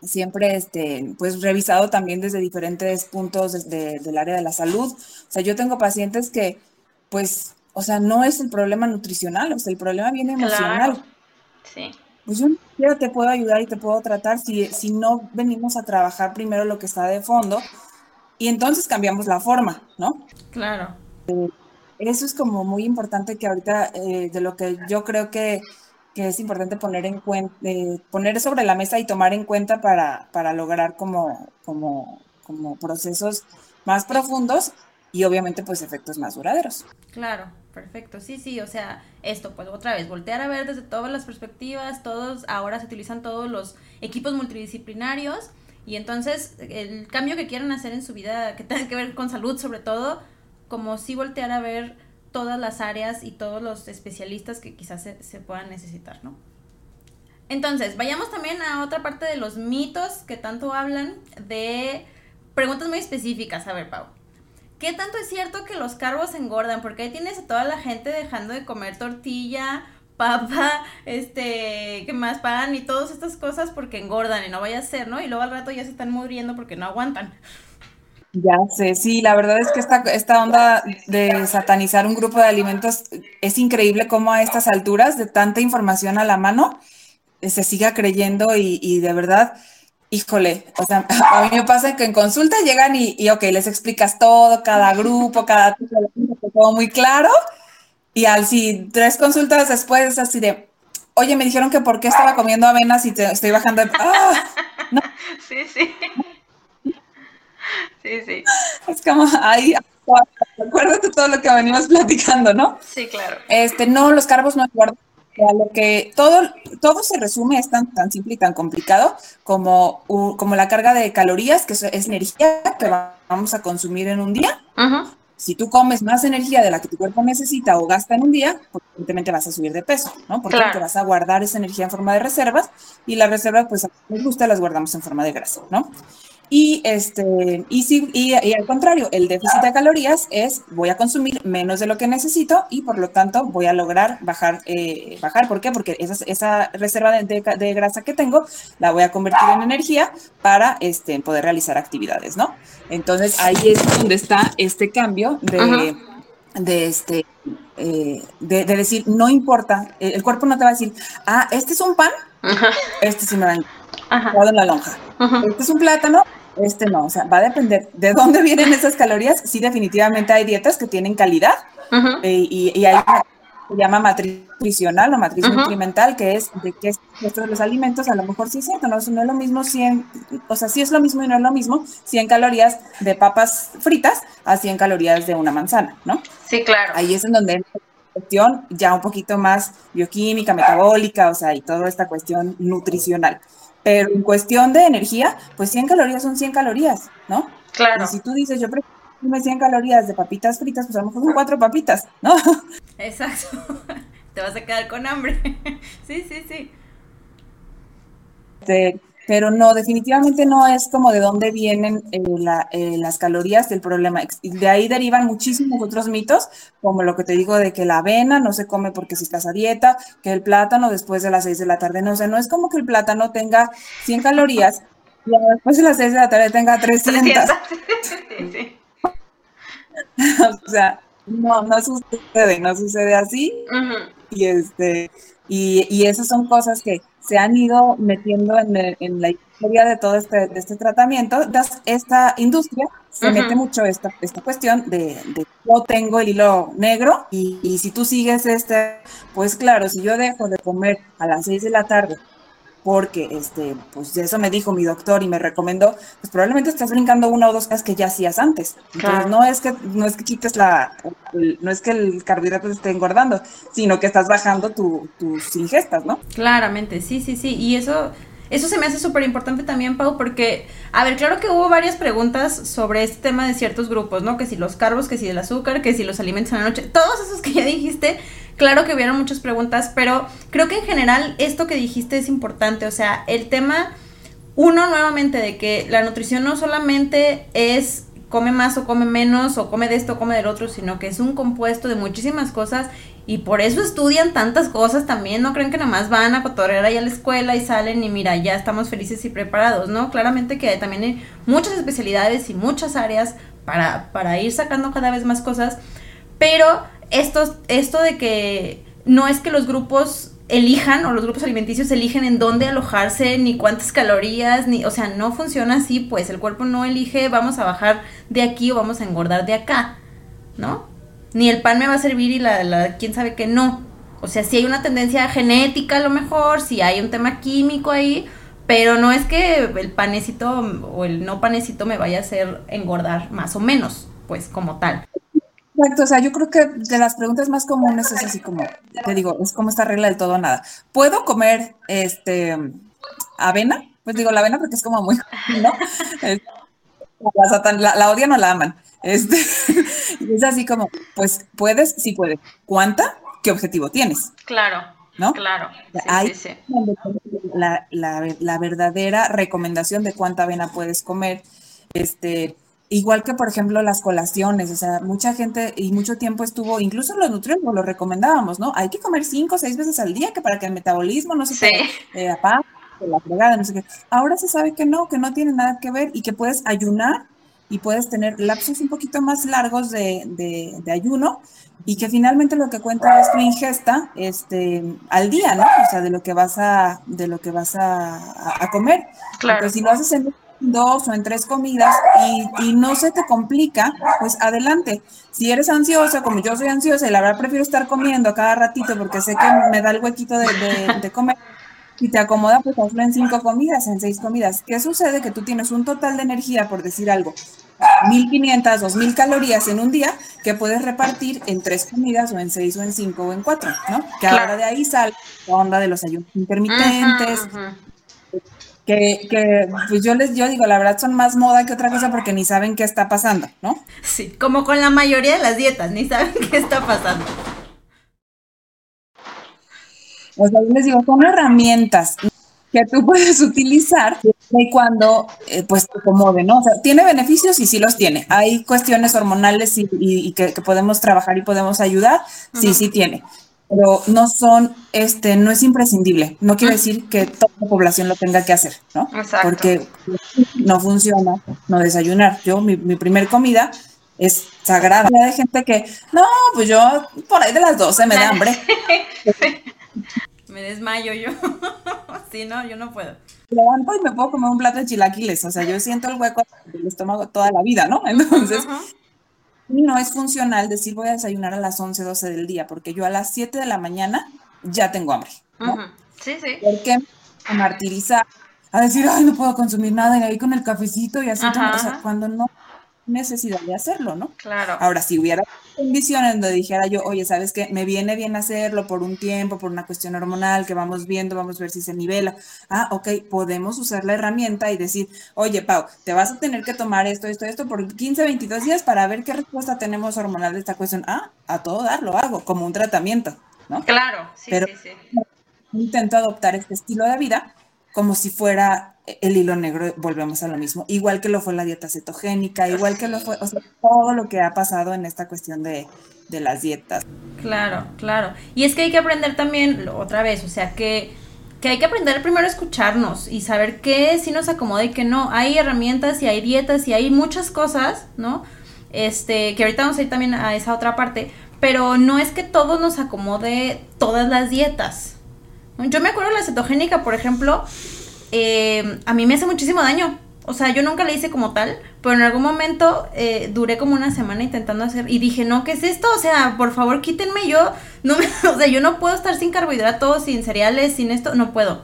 Speaker 2: siempre este, pues revisado también desde diferentes puntos del área de la salud. O sea, yo tengo pacientes que pues o sea, no es el problema nutricional, o sea, el problema viene emocional.
Speaker 1: Claro. Sí.
Speaker 2: Pues yo te puedo ayudar y te puedo tratar si, si no venimos a trabajar primero lo que está de fondo y entonces cambiamos la forma, ¿no?
Speaker 1: Claro.
Speaker 2: Eh, eso es como muy importante que ahorita, eh, de lo que yo creo que, que es importante poner en cuenta, eh, poner sobre la mesa y tomar en cuenta para, para lograr como, como, como procesos más profundos y obviamente pues efectos más duraderos.
Speaker 1: Claro, perfecto. Sí, sí, o sea, esto pues otra vez, voltear a ver desde todas las perspectivas, todos, ahora se utilizan todos los equipos multidisciplinarios y entonces el cambio que quieran hacer en su vida, que tenga que ver con salud sobre todo, como si voltear a ver todas las áreas y todos los especialistas que quizás se, se puedan necesitar, ¿no? Entonces, vayamos también a otra parte de los mitos que tanto hablan de preguntas muy específicas. A ver, Pau. ¿Qué tanto es cierto que los carbos engordan? Porque ahí tienes a toda la gente dejando de comer tortilla, papa, este, ¿qué más? Pan y todas estas cosas porque engordan y no vaya a ser, ¿no? Y luego al rato ya se están muriendo porque no aguantan.
Speaker 2: Ya sé, sí, la verdad es que esta, esta onda de satanizar un grupo de alimentos es increíble cómo a estas alturas de tanta información a la mano se siga creyendo y, de verdad, híjole, o sea, a mí me pasa que en consulta llegan y, y ok, les explicas todo, cada grupo, cada todo muy claro, y al si tres consultas después es así de, oye, me dijeron que por qué estaba comiendo avena si te estoy bajando de... ¡Ah!
Speaker 1: Sí, sí. Sí, sí.
Speaker 2: Es como ahí, acuérdate todo lo que venimos platicando, ¿no?
Speaker 1: Sí, claro.
Speaker 2: Este, no, los carbos no engordan a lo que todo, todo se resume, es tan, tan simple y tan complicado como, como la carga de calorías, que es, energía que vamos a consumir en un día. Si tú comes más energía de la que tu cuerpo necesita o gasta en un día, pues evidentemente vas a subir de peso, ¿no? Porque te vas a guardar esa energía en forma de reservas y las reservas, pues a nos gusta, las guardamos en forma de grasa, ¿no? Y, este, y, si, y, al contrario, el déficit de calorías es voy a consumir menos de lo que necesito y por lo tanto voy a lograr bajar. Eh, bajar. ¿Por qué? Porque esa, esa reserva de, de, grasa que tengo la voy a convertir en energía para este, poder realizar actividades, ¿no? Entonces ahí es donde está este cambio de, de este, eh, de, decir, no importa, el cuerpo no te va a decir, ah, este es un pan, este sí me va a en la lonja. Este es un plátano, este no, o sea, va a depender de dónde vienen esas calorías. Sí, definitivamente hay dietas que tienen calidad eh, y, y, hay se llama matriz nutricional o matriz nutrimental, que es de que estos los alimentos, a lo mejor sí es cierto, no, no es lo mismo 100, o sea, sí es lo mismo y no es lo mismo 100 calorías de papas fritas a 100 calorías de una manzana, ¿no?
Speaker 1: Sí, claro.
Speaker 2: Ahí es en donde cuestión ya un poquito más bioquímica, metabólica, o sea, y toda esta cuestión nutricional. Pero en cuestión de energía, pues 100 calorías son 100 calorías, ¿no?
Speaker 1: Claro.
Speaker 2: Y si tú dices, yo prefiero 100 calorías de papitas fritas, pues a lo mejor son cuatro papitas, ¿no?
Speaker 1: Exacto. Te vas a quedar con hambre. sí, sí, sí.
Speaker 2: Este, pero no, definitivamente no es como de dónde vienen eh, eh, las calorías del problema. De ahí derivan muchísimos otros mitos, como lo que te digo de que la avena no se come porque si estás a dieta, que el plátano después de las 6 de la tarde, no, o sea, no es como que el plátano tenga 100 calorías y después de las 6 de la tarde tenga 300. o sea, no, no sucede, no sucede así. Y este, y, y esas son cosas que se han ido metiendo en, la historia de todo este, de este tratamiento. Esta industria se mete mucho esta, esta cuestión de, de, yo tengo el hilo negro y, y, si tú sigues este, pues claro, si yo dejo de comer a las 6 de la tarde porque este, pues eso me dijo mi doctor y me recomendó, pues probablemente estás brincando una o dos cosas que ya hacías antes. Entonces no es que no es que quites la, no es que el carbohidrato te esté engordando, sino que estás bajando tus ingestas, ¿no?
Speaker 1: Claramente, sí, sí, sí. Y eso, eso se me hace súper importante también, Pau, porque, a ver, claro que hubo varias preguntas sobre este tema de ciertos grupos, ¿no? Que si los carbos, que si el azúcar, que si los alimentos en la noche, todos esos que ya dijiste Claro que hubieron muchas preguntas, pero creo que en general esto que dijiste es importante. O sea, el tema, uno nuevamente, de que la nutrición no solamente es come más o come menos o come de esto o come del otro, sino que es un compuesto de muchísimas cosas y por eso estudian tantas cosas también, no creen que nada más van a cotorrear ahí a la escuela y salen y mira, ya estamos felices y preparados, ¿no? Claramente que también hay muchas especialidades y muchas áreas para, para ir sacando cada vez más cosas, pero esto, esto de que no es que los grupos elijan o los grupos alimenticios eligen en dónde alojarse, ni cuántas calorías, ni, o sea, no funciona así, pues el cuerpo no elige vamos a bajar de aquí o vamos a engordar de acá, ¿no? Ni el pan me va a servir y la, quién sabe que no. O sea, si hay una tendencia genética a lo mejor, si hay un tema químico ahí, pero no es que el panecito o el no panecito me vaya a hacer engordar más o menos pues como tal.
Speaker 2: Exacto, o sea, yo creo que de las preguntas más comunes es así como, te digo, es como esta regla del todo o nada. ¿Puedo comer este avena? Pues digo la avena porque es como muy, ¿no? La, la, odian o la aman. Este, es así como, pues puedes, sí puedes. ¿Cuánta? ¿Qué objetivo tienes?
Speaker 1: Claro.
Speaker 2: ¿No?
Speaker 1: Claro.
Speaker 2: Sí, sí, La, la, verdadera recomendación de cuánta avena puedes comer. Este, igual que, por ejemplo, las colaciones. O sea, mucha gente y mucho tiempo estuvo, incluso los nutriólogos lo recomendábamos, ¿no? Hay que comer cinco o seis veces al día que para que el metabolismo no se sí. eh, apague la fregada, no sé qué. Ahora se sabe que no, que no tiene nada que ver y que puedes ayunar y puedes tener lapsos un poquito más largos de, de, ayuno y que finalmente lo que cuenta es tu ingesta este, al día, ¿no? O sea, de lo que vas a, de lo que vas a, a comer. Claro. Pero si lo haces en dos o en tres comidas y, y, no se te complica, pues adelante. Si eres ansiosa, como yo soy ansiosa y la verdad prefiero estar comiendo cada ratito porque sé que me da el huequito de, de, de comer, y te acomoda, pues hazlo en cinco comidas, en seis comidas. ¿Qué sucede? Que tú tienes un total de energía, por decir algo, 1500, 2000 calorías en un día que puedes repartir en tres comidas o en seis o en cinco o en cuatro, ¿no? Que ahora de ahí sale la onda de los ayunos intermitentes. Que, que, pues yo les yo digo, la verdad son más moda que otra cosa porque ni saben qué está pasando, ¿no?
Speaker 1: Sí, como con la mayoría de las dietas, ni saben qué está pasando.
Speaker 2: O sea, yo les digo, son herramientas que tú puedes utilizar y cuando eh, pues te acomode, ¿no? O sea, tiene beneficios y sí los tiene. Hay cuestiones hormonales y, que, podemos trabajar y podemos ayudar, sí, sí tiene. Pero no son, este, no es imprescindible. No quiere decir que toda la población lo tenga que hacer, ¿no? Exacto. Porque no funciona no desayunar. Yo, mi, mi primer comida es sagrada. Hay gente que, no, pues yo por ahí de las 12 me da hambre.
Speaker 1: me desmayo yo. sí, no, yo no puedo.
Speaker 2: Levanto y me puedo comer un plato de chilaquiles, o sea, yo siento el hueco del estómago toda la vida, ¿no? Entonces, no es funcional decir voy a desayunar a las 11, 12 del día, porque yo a las 7 de la mañana ya tengo hambre, ¿no?
Speaker 1: Sí, sí.
Speaker 2: Porque a martirizar, a decir, ay, no puedo consumir nada, y ahí con el cafecito y así, o sea, cuando no necesidad de hacerlo, ¿no?
Speaker 1: Claro.
Speaker 2: Ahora, si hubiera condiciones donde dijera yo, oye, ¿sabes qué? Me viene bien hacerlo por un tiempo, por una cuestión hormonal que vamos viendo, vamos a ver si se nivela. Ah, ok, podemos usar la herramienta y decir, oye, Pau, te vas a tener que tomar esto, esto, esto por 15, 22 días para ver qué respuesta tenemos hormonal de esta cuestión. Ah, a todo dar lo hago, como un tratamiento, ¿no?
Speaker 1: Claro, sí,
Speaker 2: Pero
Speaker 1: sí, sí.
Speaker 2: Intento adoptar este estilo de vida como si fuera el hilo negro, volvemos a lo mismo, igual que lo fue la dieta cetogénica, igual que lo fue, o sea, todo lo que ha pasado en esta cuestión de, de las dietas.
Speaker 1: Claro, claro. Y es que hay que aprender también, otra vez, o sea, que, que hay que aprender primero a escucharnos y saber qué sí nos acomoda y qué no. Hay herramientas y hay dietas y hay muchas cosas, ¿no? Este, que ahorita vamos a ir también a esa otra parte, pero no es que todo nos acomode todas las dietas. Yo me acuerdo de la cetogénica, por ejemplo, eh, a mí me hace muchísimo daño. O sea, yo nunca le hice como tal, pero en algún momento eh, duré como una semana intentando hacer y dije, no, ¿qué es esto? O sea, por favor, quítenme yo. No, o sea, yo no puedo estar sin carbohidratos, sin cereales, sin esto, no puedo.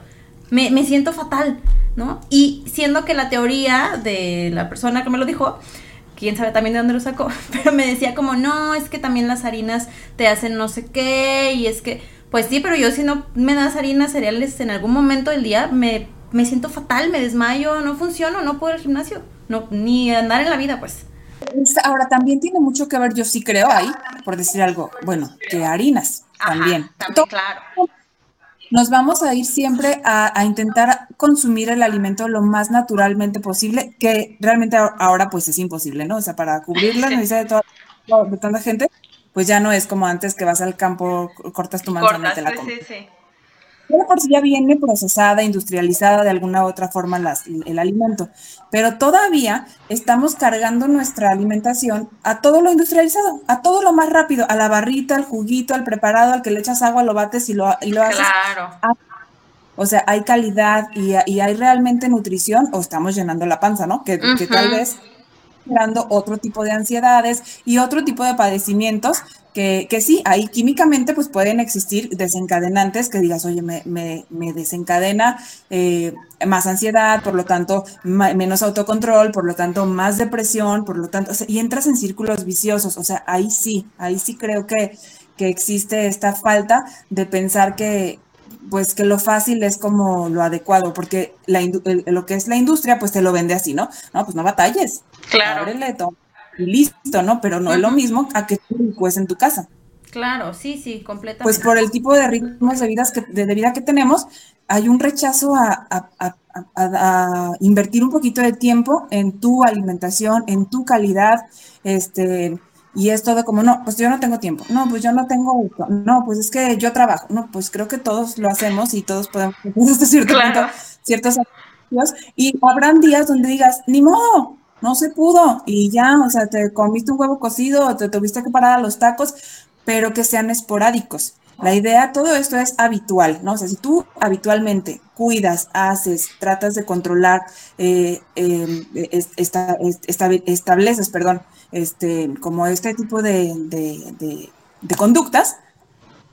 Speaker 1: Me, me siento fatal, ¿no? Y siendo que la teoría de la persona que me lo dijo, quién sabe también de dónde lo sacó, pero me decía como, no, es que también las harinas te hacen no sé qué, y es que, pues sí, pero yo si no me das harinas, cereales en algún momento del día, me me siento fatal, me desmayo, no funciono, no puedo ir al gimnasio, no, ni andar en la vida, pues.
Speaker 2: Ahora, también tiene mucho que ver, yo sí creo ahí, por decir algo, bueno, que harinas también.
Speaker 1: también claro.
Speaker 2: Nos vamos a ir siempre a, intentar consumir el alimento lo más naturalmente posible, que realmente ahora pues es imposible, ¿no? O sea, para cubrir la necesidad de, toda, de tanta gente, pues ya no es como antes que vas al campo, cortas tu manzana y te la comes. Sí, sí por sí ya viene procesada, industrializada de alguna u otra forma el alimento, pero todavía estamos cargando nuestra alimentación a todo lo industrializado, a todo lo más rápido, a la barrita, al juguito, al preparado, al que le echas agua, lo bates y lo, y lo haces.
Speaker 1: Claro.
Speaker 2: o sea, hay calidad y, hay realmente nutrición o estamos llenando la panza, ¿no? Que, tal vez generando otro tipo de ansiedades y otro tipo de padecimientos que, que, sí, ahí químicamente pues pueden existir desencadenantes que digas, oye, me, me, me desencadena eh, más ansiedad, por lo tanto, menos autocontrol, por lo tanto, más depresión, por lo tanto, y entras en círculos viciosos, o sea, ahí sí, ahí sí creo que, que existe esta falta de pensar que, pues que lo fácil es como lo adecuado, porque la, lo que es la industria, pues te lo vende así, ¿no? No, pues no batalles.
Speaker 1: Claro.
Speaker 2: Ábrele, y listo, ¿no? Pero no es lo mismo a que tú pues en tu casa.
Speaker 1: Claro, sí, sí, completamente.
Speaker 2: Pues por el tipo de ritmos de, vidas que, de, vida que tenemos, hay un rechazo a, a, a, invertir un poquito de tiempo en tu alimentación, en tu calidad, este, y es todo como, no, pues yo no tengo tiempo, no, pues yo no tengo, no, pues es que yo trabajo, no, pues creo que todos lo hacemos y todos podemos, hasta cierto punto, ciertos y habrán días donde digas, ni modo, no se pudo y ya, o sea, te comiste un huevo cocido, te tuviste que parar a los tacos, pero que sean esporádicos. La idea, todo esto es habitual, ¿no? O sea, si tú habitualmente cuidas, haces, tratas de controlar, eh, em, estableces, perdón, este, como este tipo de, de, conductas,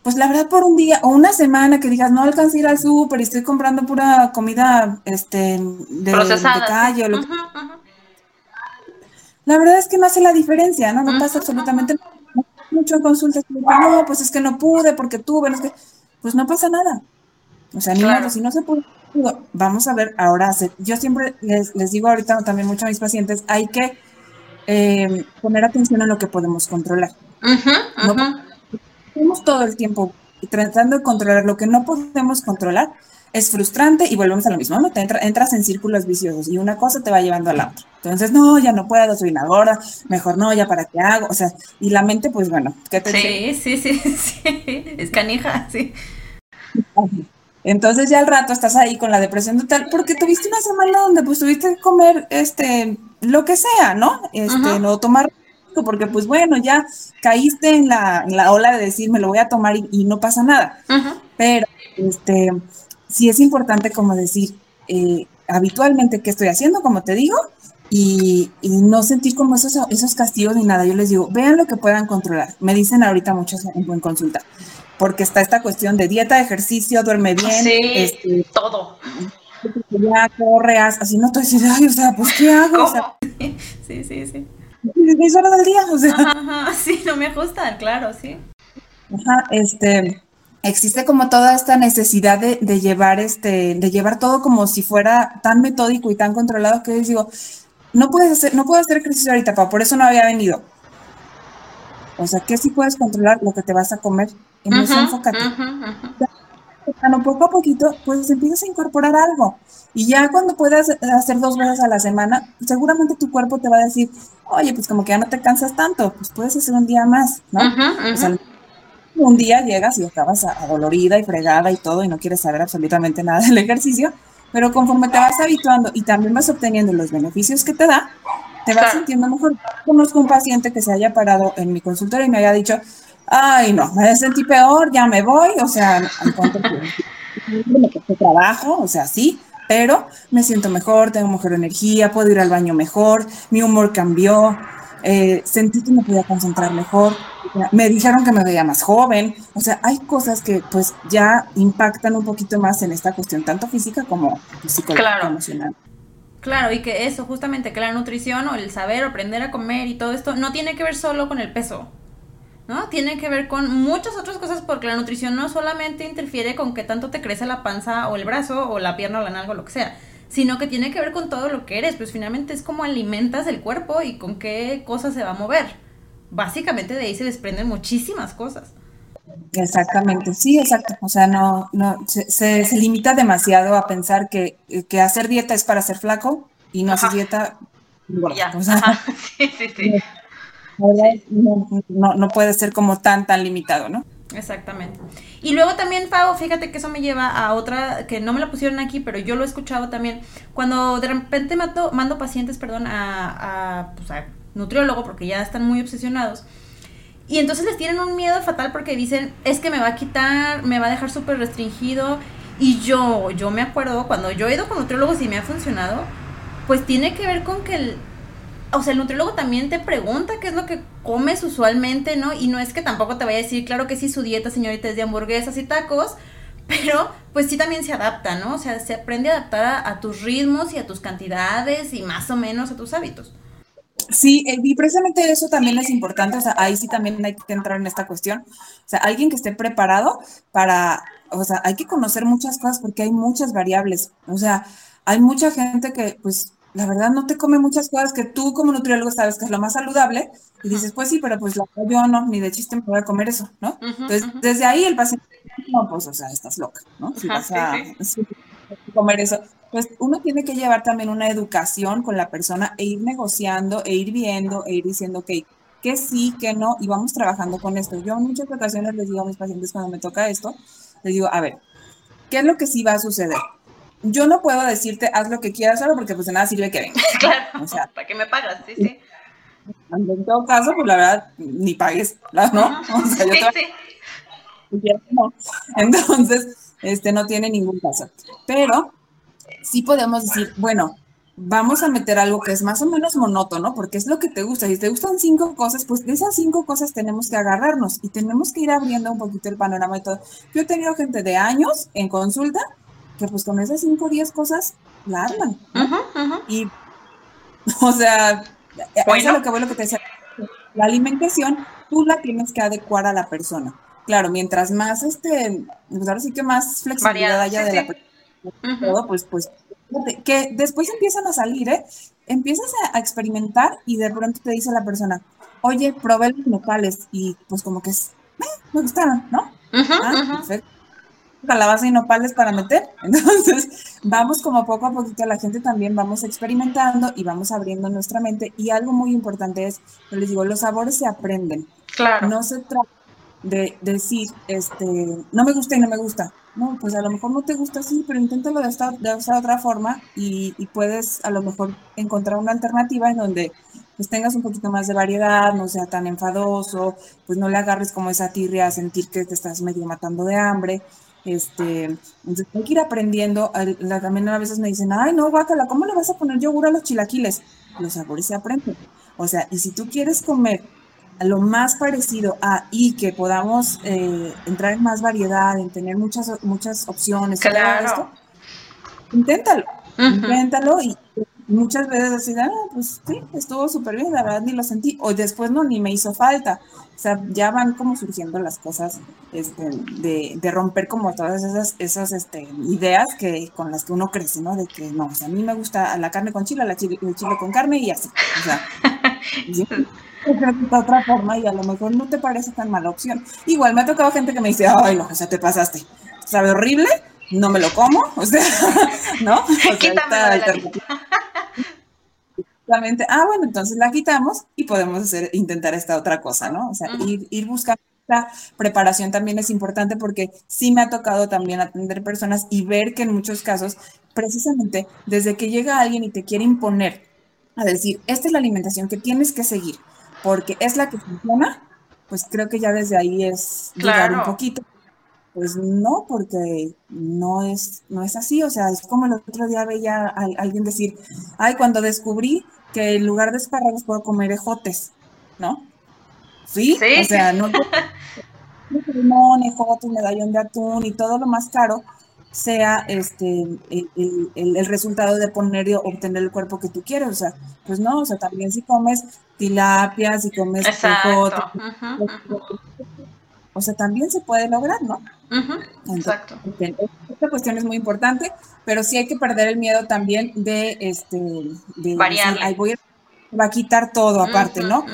Speaker 2: pues la verdad por un día o una semana que digas, no alcancé a ir al súper y estoy comprando pura comida este, de, calle o lo la verdad es que no hace la diferencia, ¿no? No pasa absolutamente nada. Mucho en consultas, no, pues es que no pude porque tuve, no es que, pues no pasa nada. O sea, ni claro. si no se pudo, vamos a ver ahora, yo siempre les, les, digo ahorita también mucho a mis pacientes, hay que eh, poner atención a lo que podemos controlar. estamos todo el tiempo tratando de controlar lo que no podemos controlar, es frustrante y volvemos a lo mismo, ¿no? Te entras en círculos viciosos y una cosa te va llevando a la otra. Entonces, no, ya no puedo, soy una gorda, mejor no, ya para qué hago, o sea, y la mente, pues bueno, ¿qué te
Speaker 1: Sí, sí, sí, sí, es canija, sí.
Speaker 2: Entonces ya al rato estás ahí con la depresión total, porque tuviste una semana donde pues tuviste que comer este lo que sea, ¿no? Este, no tomar porque pues bueno, ya caíste en la, ola de decir me lo voy a tomar y, no pasa nada. Pero este sí es importante como decir eh, habitualmente qué estoy haciendo, como te digo, y, no sentir como esos, esos castigos ni nada. Yo les digo, vean lo que puedan controlar. Me dicen ahorita muchos en, en consulta, porque está esta cuestión de dieta, ejercicio, duerme bien.
Speaker 1: Sí, este, todo.
Speaker 2: Ya correas, así no estoy diciendo, ay, o sea, pues ¿qué hago? O sea,
Speaker 1: sí, sí, sí.
Speaker 2: Seis horas del día, o sea.
Speaker 1: Ajá, sí, no me ajustan, claro, sí.
Speaker 2: Ajá, este, existe como toda esta necesidad de, de, llevar este, de llevar todo como si fuera tan metódico y tan controlado que les digo, no puedes hacer, no puedo hacer ejercicio ahorita, papá, por eso no había venido. O sea, que si puedes controlar lo que te vas a comer. En eso enfócate. poco a poquito, pues empiezas a incorporar algo. Y ya cuando puedas hacer dos veces a la semana, seguramente tu cuerpo te va a decir, oye, pues como que ya no te cansas tanto, pues puedes hacer un día más, ¿no? O sea, un día llegas y acabas adolorida y fregada y todo y no quieres saber absolutamente nada del ejercicio, pero conforme te vas habituando y también vas obteniendo los beneficios que te da, te vas sintiendo mejor. Conozco un paciente que se haya parado en mi consultorio y me haya dicho, ay, no, me sentí peor, ya me voy, o sea, en cuanto a trabajo, o sea, sí, pero me siento mejor, tengo mejor energía, puedo ir al baño mejor, mi humor cambió, eh, sentí que me podía concentrar mejor, me dijeron que me veía más joven, o sea, hay cosas que pues ya impactan un poquito más en esta cuestión, tanto física como psicológica, emocional.
Speaker 1: Claro, y que eso, justamente, que la nutrición o el saber, aprender a comer y todo esto, no tiene que ver solo con el peso, ¿no? Tiene que ver con muchas otras cosas porque la nutrición no solamente interfiere con que tanto te crece la panza o el brazo o la pierna o la nalga o lo que sea, sino que tiene que ver con todo lo que eres, pues finalmente es como alimentas el cuerpo y con qué cosas se va a mover básicamente de ahí se desprenden muchísimas cosas.
Speaker 2: Exactamente, sí, exacto. O sea, no, no, se, se, limita demasiado a pensar que, que, hacer dieta es para ser flaco y no hacer dieta.
Speaker 1: Ya. O sea, sí, sí, sí.
Speaker 2: No, no, no, puede ser como tan, tan limitado, ¿no?
Speaker 1: Exactamente. Y luego también, Pau, fíjate que eso me lleva a otra, que no me la pusieron aquí, pero yo lo he escuchado también, cuando de repente mando, mando pacientes, perdón, a, a, pues a nutriólogo porque ya están muy obsesionados. Y entonces les tienen un miedo fatal porque dicen, es que me va a quitar, me va a dejar súper restringido. Y yo, yo me acuerdo, cuando yo he ido con nutriólogos y me ha funcionado, pues tiene que ver con que o sea, el nutriólogo también te pregunta qué es lo que comes usualmente, ¿no? Y no es que tampoco te vaya a decir, claro que sí, su dieta, señorita, es de hamburguesas y tacos, pero pues sí también se adapta, ¿no? O sea, se aprende a adaptar a, tus ritmos y a tus cantidades y más o menos a tus hábitos.
Speaker 2: Sí, eh, y precisamente eso también es importante, o sea, ahí sí también hay que entrar en esta cuestión. O sea, alguien que esté preparado para, o sea, hay que conocer muchas cosas porque hay muchas variables. O sea, hay mucha gente que, pues, la verdad no te come muchas cosas que tú como nutriólogo sabes que es lo más saludable y dices, pues sí, pero pues la, yo no, ni de chiste me voy a comer eso, ¿no? Entonces, desde ahí el paciente, no, pues, o sea, estás loca, ¿no? Si vas a comer eso. Pues uno tiene que llevar también una educación con la persona e ir negociando, e ir viendo, e ir diciendo, ok, que sí, que no, y vamos trabajando con esto. Yo en muchas ocasiones les digo a mis pacientes cuando me toca esto, les digo, a ver, ¿qué es lo que sí va a suceder? Yo no puedo decirte haz lo que quieras solo porque pues de nada sirve que vengas.
Speaker 1: Claro, o sea, ¿para qué me pagas? Sí, sí.
Speaker 2: En todo caso, pues la verdad, ni pagues, ¿no? O sea, yo sí, sí. No. Entonces, este no tiene ningún caso. Pero sí podemos decir, bueno, vamos a meter algo que es más o menos monótono, porque es lo que te gusta. Si te gustan cinco cosas, pues de esas cinco cosas tenemos que agarrarnos y tenemos que ir abriendo un poquito el panorama y todo. Yo he tenido gente de años en consulta que pues con esas 5 o 10 cosas la arman. Y, o sea, eso es lo que bueno que te decía. La alimentación, tú la tienes que adecuar a la persona. Claro, mientras más, este, pues ahora sí que más flexibilidad haya de la persona, todo, pues, pues, que después empiezan a salir, ¿eh? Empiezas a, experimentar y de pronto te dice la persona, oye, probé los nopales y pues como que es, eh, me gustaron, ¿no? ah, perfecto calabaza y nopales para meter. Entonces, vamos como poco a poquito, la gente también vamos experimentando y vamos abriendo nuestra mente. Y algo muy importante es, yo les digo, los sabores se aprenden.
Speaker 1: Claro.
Speaker 2: No se trata de decir, este, no me gusta y no me gusta. No, pues a lo mejor no te gusta así, pero inténtalo de esta, de esta otra forma y, y, puedes a lo mejor encontrar una alternativa en donde pues tengas un poquito más de variedad, no sea tan enfadoso, pues no le agarres como esa tirria a sentir que te estás medio matando de hambre. Este, entonces hay que ir aprendiendo. también a veces me dicen, ay, no, guácala, ¿cómo le vas a poner yogur a los chilaquiles? Los sabores se aprenden. O sea, y si tú quieres comer lo más parecido a y que podamos eh, entrar en más variedad, en tener muchas, muchas opciones,
Speaker 1: claro. esto,
Speaker 2: inténtalo, inténtalo y muchas veces así, ah, pues sí, estuvo súper bien, la verdad ni lo sentí, o después no, ni me hizo falta. O sea, ya van como surgiendo las cosas este, de, de, romper como todas esas, esas este, ideas que, con las que uno crece, ¿no? De que no, o sea, a mí me gusta la carne con chile, la chile, el chile con carne y así. O sea, de otra forma y a lo mejor no te parece tan mala opción. Igual me ha tocado gente que me dice, ay, no, o sea, te pasaste. ¿Sabe horrible? No me lo como, o sea, ¿no? O sea, ah, bueno, entonces la quitamos y podemos hacer, intentar esta otra cosa, ¿no? O sea, ir, ir buscando esta preparación también es importante porque sí me ha tocado también atender personas y ver que en muchos casos, precisamente desde que llega alguien y te quiere imponer a decir, esta es la alimentación que tienes que seguir porque es la que funciona, pues creo que ya desde ahí es llegar un poquito pues no, porque no es, no es así. O sea, es como el otro día veía a, alguien decir, ay, cuando descubrí que en lugar de espárragos puedo comer ejotes, ¿no? Sí, o sea, no limón, ejotes, medallón de atún y todo lo más caro sea este el, el, resultado de poner y obtener el cuerpo que tú quieres. O sea, pues no, o sea, también si comes tilapia, si comes ejotes, o sea, también se puede lograr, ¿no?
Speaker 1: exacto.
Speaker 2: Esta cuestión es muy importante, pero sí hay que perder el miedo también de, este, de
Speaker 1: Variarle.
Speaker 2: voy a, va a quitar todo aparte, ¿no?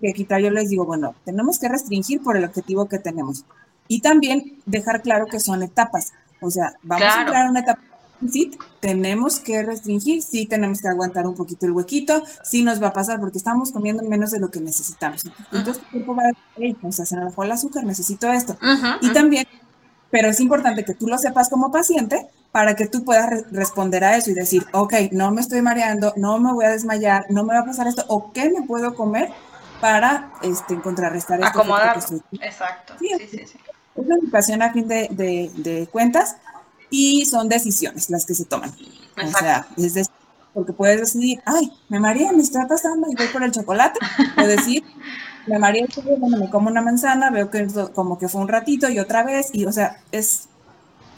Speaker 2: Que quitar, yo les digo, bueno, tenemos que restringir por el objetivo que tenemos. Y también dejar claro que son etapas. O sea, vamos a entrar a una etapa sí tenemos que restringir, sí tenemos que aguantar un poquito el huequito, sí nos va a pasar porque estamos comiendo menos de lo que necesitamos. Entonces tu cuerpo va a decir, o sea, se me bajó el azúcar, necesito esto. y también, pero es importante que tú lo sepas como paciente para que tú puedas responder a eso y decir, ok, no me estoy mareando, no me voy a desmayar, no me va a pasar esto, o qué me puedo comer para este, contrarrestar esto.
Speaker 1: Acomodar. Exacto. Sí, sí, sí,
Speaker 2: Es una educación a fin de, de, de cuentas y son decisiones las que se toman. O sea, es porque puedes decidir, ay, me maría, me está pasando y voy por el chocolate, o decir, me maría, bueno, me como una manzana, veo que como que fue un ratito y otra vez, y o sea, es,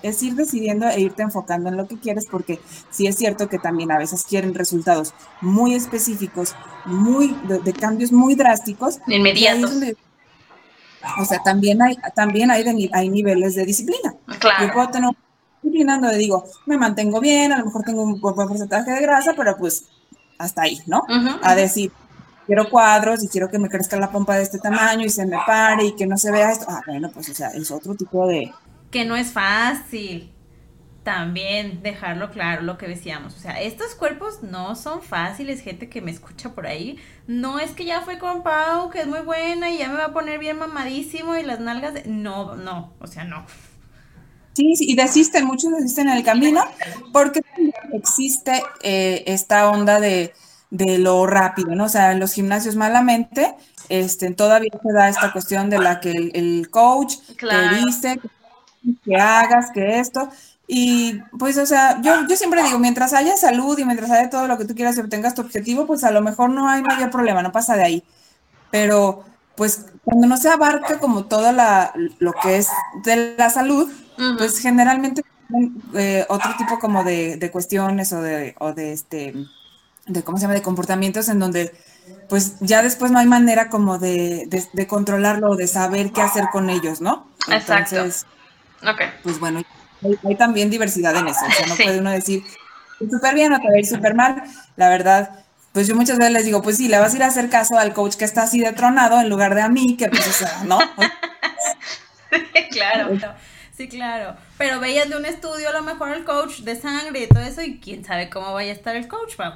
Speaker 2: es ir decidiendo e irte enfocando en lo que quieres, porque sí es cierto que también a veces quieren resultados muy específicos, muy, de, cambios muy drásticos.
Speaker 1: Inmediatos.
Speaker 2: O sea, también hay, también hay, hay niveles de disciplina.
Speaker 1: Claro.
Speaker 2: Yo puedo tener disciplina donde digo, me mantengo bien, a lo mejor tengo un buen porcentaje de grasa, pero pues hasta ahí, ¿no? A decir, quiero cuadros y quiero que me crezca la pompa de este tamaño y se me pare y que no se vea esto. Ah, bueno, pues o sea, es otro tipo de...
Speaker 1: Que no es fácil. También dejarlo claro lo que decíamos. O sea, estos cuerpos no son fáciles, gente que me escucha por ahí. No es que ya fue con Pau, que es muy buena y ya me va a poner bien mamadísimo y las nalgas. De... No, no, o sea, no.
Speaker 2: Sí, sí, y desisten, muchos desisten en el camino porque existe eh, esta onda de, lo rápido, ¿no? O sea, en los gimnasios malamente, este, todavía se da esta cuestión de la que el, coach te dice que hagas, que esto, y pues, o sea, yo, yo siempre digo, mientras haya salud y mientras haya todo lo que tú quieras y obtengas tu objetivo, pues a lo mejor no hay mayor problema, no pasa de ahí. Pero, pues, cuando no se abarca como todo la, lo que es de la salud, pues generalmente eh, otro tipo como de, de, cuestiones o de, o de este, de cómo se llama, de comportamientos en donde pues ya después no hay manera como de, de, controlarlo o de saber qué hacer con ellos, ¿no?
Speaker 1: Exacto. Entonces,
Speaker 2: pues bueno, hay, también diversidad en eso, o sea, no puede uno decir súper bien o te va a ir súper mal, la verdad, pues yo muchas veces les digo, pues sí, le vas a ir a hacer caso al coach que está así de tronado en lugar de a mí, que pues, o sea, ¿no?
Speaker 1: claro. Sí, claro. Pero veías de un estudio a lo mejor el coach de sangre y todo eso y quién sabe cómo vaya a estar el coach, Pau.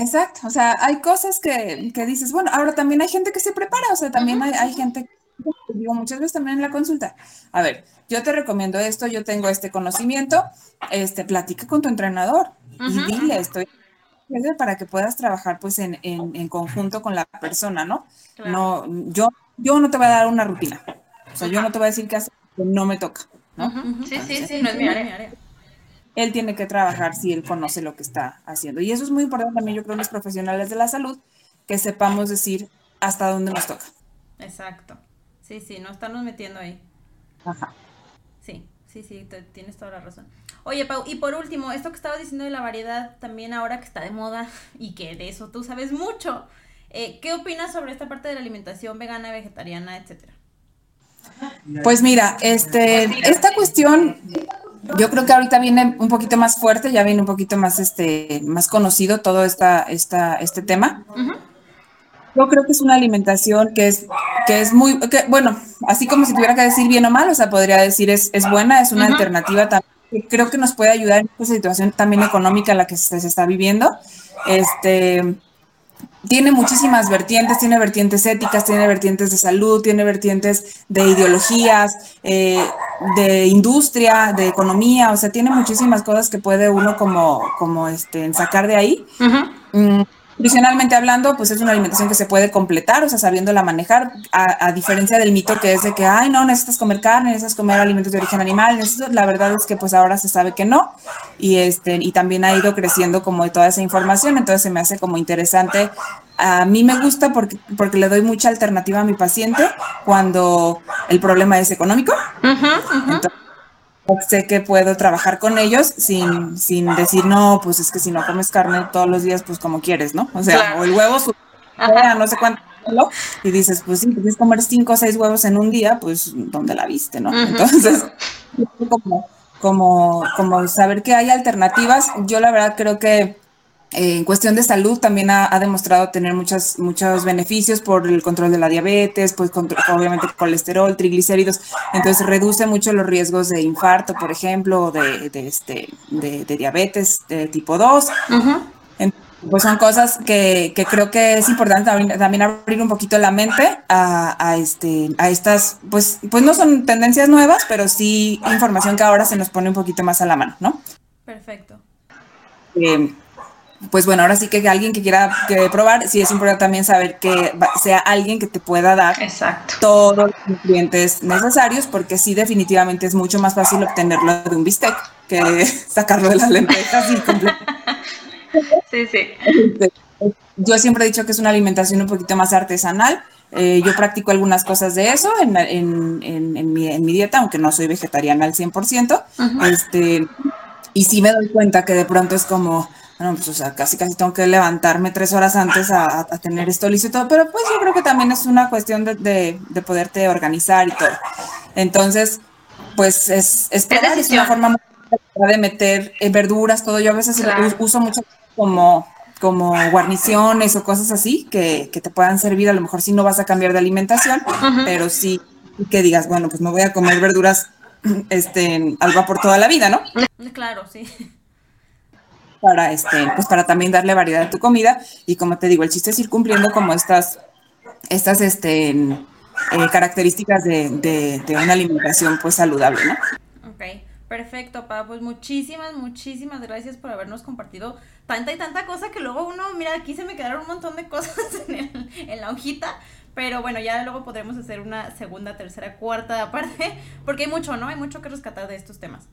Speaker 2: Exacto, o sea, hay cosas que, que, dices, bueno, ahora también hay gente que se prepara, o sea, también hay, hay, gente, digo muchas veces también en la consulta, a ver, yo te recomiendo esto, yo tengo este conocimiento, este, platica con tu entrenador y dile, estoy para que puedas trabajar pues en, en, en conjunto con la persona, ¿no? No, yo, yo no te voy a dar una rutina, o sea, yo no te voy a decir qué hacer no me toca, ¿no?
Speaker 1: Sí, sí, sí, no es mi área.
Speaker 2: Él tiene que trabajar si él conoce lo que está haciendo. Y eso es muy importante también, yo creo, los profesionales de la salud, que sepamos decir hasta dónde nos toca.
Speaker 1: Exacto. Sí, sí, no estamos metiendo ahí.
Speaker 2: Ajá.
Speaker 1: Sí, sí, sí, tienes toda la razón. Oye, Pau, y por último, esto que estabas diciendo de la variedad, también ahora que está de moda y que de eso tú sabes mucho, eh, ¿qué opinas sobre esta parte de la alimentación vegana, vegetariana, etcétera?
Speaker 2: Pues mira, este, esta cuestión, yo creo que ahorita viene un poquito más fuerte, ya viene un poquito más, este, más conocido todo esta, esta, este tema. Yo creo que es una alimentación que es, que es muy, que, bueno, así como si tuviera que decir bien o mal, o sea, podría decir es, es buena, es una alternativa también, que creo que nos puede ayudar en esta situación también económica en la que se, se está viviendo. Este, tiene muchísimas vertientes, tiene vertientes éticas, tiene vertientes de salud, tiene vertientes de ideologías, eh, de industria, de economía, o sea, tiene muchísimas cosas que puede uno como, como este, sacar de ahí. Nutricionalmente hablando, pues es una alimentación que se puede completar, o sea, sabiéndola manejar, a, diferencia del mito que es de que, ay, no, necesitas comer carne, necesitas comer alimentos de origen animal, la verdad es que pues ahora se sabe que no, y, este, y también ha ido creciendo como toda esa información, entonces se me hace como interesante. A mí me gusta porque, porque le doy mucha alternativa a mi paciente cuando el problema es económico sé que puedo trabajar con ellos sin, sin decir, no, pues es que si no comes carne todos los días, pues como quieres, ¿no? O sea, o el huevo, no sé cuánto, y dices, pues si quieres comer cinco o seis huevos en un día, pues ¿dónde la viste, no? Entonces, como, como, como saber que hay alternativas, yo la verdad creo que en cuestión de salud también ha, demostrado tener muchos, muchos beneficios por el control de la diabetes, pues obviamente colesterol, triglicéridos, entonces reduce mucho los riesgos de infarto, por ejemplo, de, de este, de, diabetes de tipo 2. pues son cosas que, que, creo que es importante también, abrir un poquito la mente a, a, este, a estas, pues, pues no son tendencias nuevas, pero sí información que ahora se nos pone un poquito más a la mano, ¿no?
Speaker 1: Perfecto.
Speaker 2: Eh, pues bueno, ahora sí que alguien que quiera que probar, sí es importante también saber que sea alguien que te pueda dar todos los nutrientes necesarios, porque sí definitivamente es mucho más fácil obtenerlo de un bistec que sacarlo de las lentejas y
Speaker 1: Sí, sí.
Speaker 2: Yo siempre he dicho que es una alimentación un poquito más artesanal. Eh, yo practico algunas cosas de eso en, en, en, mi, en, mi, dieta, aunque no soy vegetariana al 100%. este, y sí me doy cuenta que de pronto es como, bueno, pues o sea, casi casi tengo que levantarme tres horas antes a, a, tener esto listo y todo, pero pues yo creo que también es una cuestión de, de, de poderte organizar y todo. Entonces, pues es, es, probar, es una forma de meter eh, verduras, todo. Yo a veces claro. uso mucho como como guarniciones o cosas así que, que, te puedan servir, a lo mejor si no vas a cambiar de alimentación, uh -huh. pero sí que digas, bueno, pues me voy a comer verduras este, al vapor toda la vida, ¿no?
Speaker 1: Claro, sí.
Speaker 2: Para, este, pues para también darle variedad a tu comida y como te digo, el chiste es ir cumpliendo como estas, estas este, eh, características de, de, de, una alimentación pues saludable, ¿no?
Speaker 1: Ok, perfecto, Pa, pues muchísimas, muchísimas gracias por habernos compartido tanta y tanta cosa que luego uno, mira, aquí se me quedaron un montón de cosas en, el, en la hojita, pero bueno, ya luego podremos hacer una segunda, tercera, cuarta aparte, porque hay mucho, ¿no? Hay mucho que rescatar de estos temas.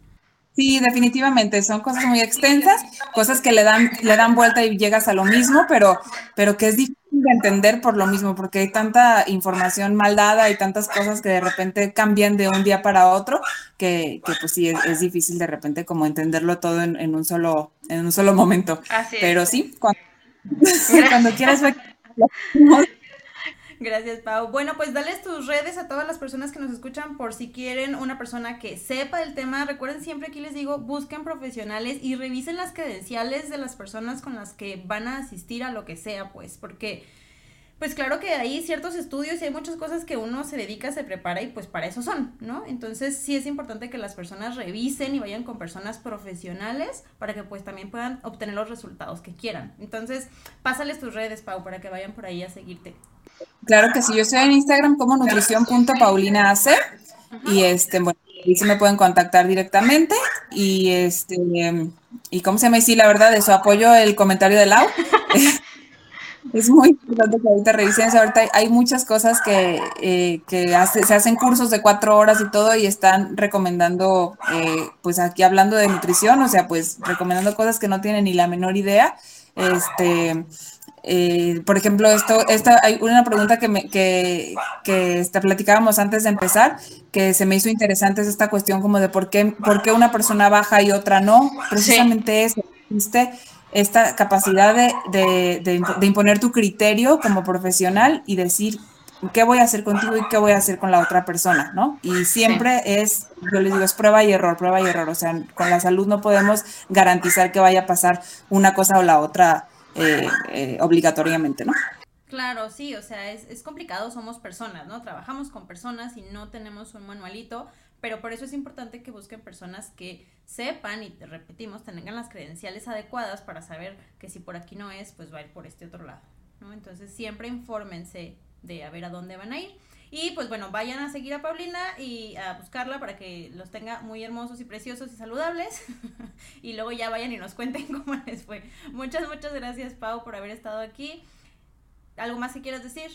Speaker 2: Sí, definitivamente, son cosas muy extensas, cosas que le dan, le dan vuelta y llegas a lo mismo, pero, pero que es difícil de entender por lo mismo, porque hay tanta información mal dada y tantas cosas que de repente cambian de un día para otro, que, que pues sí, es, es, difícil de repente como entenderlo todo en, en, un, solo, en un solo momento.
Speaker 1: Así.
Speaker 2: Pero sí, cuando, cuando quieras.
Speaker 1: Gracias, Pau. Bueno, pues dales tus redes a todas las personas que nos escuchan por si quieren una persona que sepa del tema. Recuerden siempre aquí les digo, busquen profesionales y revisen las credenciales de las personas con las que van a asistir a lo que sea, pues, porque pues claro que hay ciertos estudios y hay muchas cosas que uno se dedica, se prepara y pues para eso son, ¿no? Entonces sí es importante que las personas revisen y vayan con personas profesionales para que pues también puedan obtener los resultados que quieran. Entonces, pásales tus redes, Pau, para que vayan por ahí a seguirte.
Speaker 2: Claro que sí, yo estoy en Instagram como nutrición.paulinac y este, bueno, ahí se me pueden contactar directamente y este, y cómo se y sí, la verdad, eso apoyo el comentario de Lau. es muy importante que ahorita revisen eso. Ahorita hay muchas cosas que, eh, que hace, se hacen cursos de cuatro horas y todo y están recomendando, eh, pues aquí hablando de nutrición, o sea, pues recomendando cosas que no tienen ni la menor idea. Este, eh, por ejemplo, esto, esta, hay una pregunta que, me, que, que este, platicábamos antes de empezar, que se me hizo interesante, es esta cuestión como de por qué, por qué una persona baja y otra no. Precisamente sí. eso, existe esta capacidad de, de, de, de, imponer tu criterio como profesional y decir qué voy a hacer contigo y qué voy a hacer con la otra persona, ¿no? Y siempre sí. es, yo les digo, es prueba y error, prueba y error. O sea, con la salud no podemos garantizar que vaya a pasar una cosa o la otra eh, eh, obligatoriamente, ¿no?
Speaker 1: Claro, sí, o sea, es, es complicado, somos personas, ¿no? Trabajamos con personas y no tenemos un manualito, pero por eso es importante que busquen personas que sepan y te repetimos, tengan las credenciales adecuadas para saber que si por aquí no es, pues va a ir por este otro lado, ¿no? Entonces siempre infórmense de a ver a dónde van a ir. Y pues bueno, vayan a seguir a Paulina y a buscarla para que los tenga muy hermosos y preciosos y saludables. y luego ya vayan y nos cuenten cómo les fue. Muchas, muchas gracias, Pau, por haber estado aquí. ¿Algo más que quieras decir?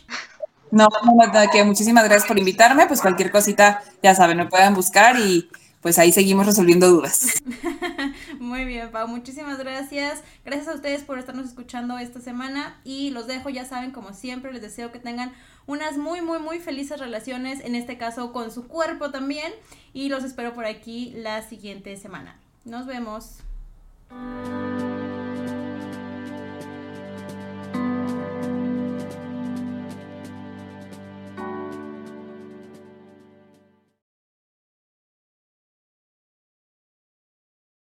Speaker 2: No, no, que muchísimas gracias por invitarme. Pues cualquier cosita, ya saben, me pueden buscar y pues ahí seguimos resolviendo dudas.
Speaker 1: Muy bien, Pau, muchísimas gracias. Gracias a ustedes por estarnos escuchando esta semana y los dejo, ya saben, como siempre, les deseo que tengan unas muy, muy, muy felices relaciones, en este caso con su cuerpo también, y los espero por aquí la siguiente semana. Nos vemos.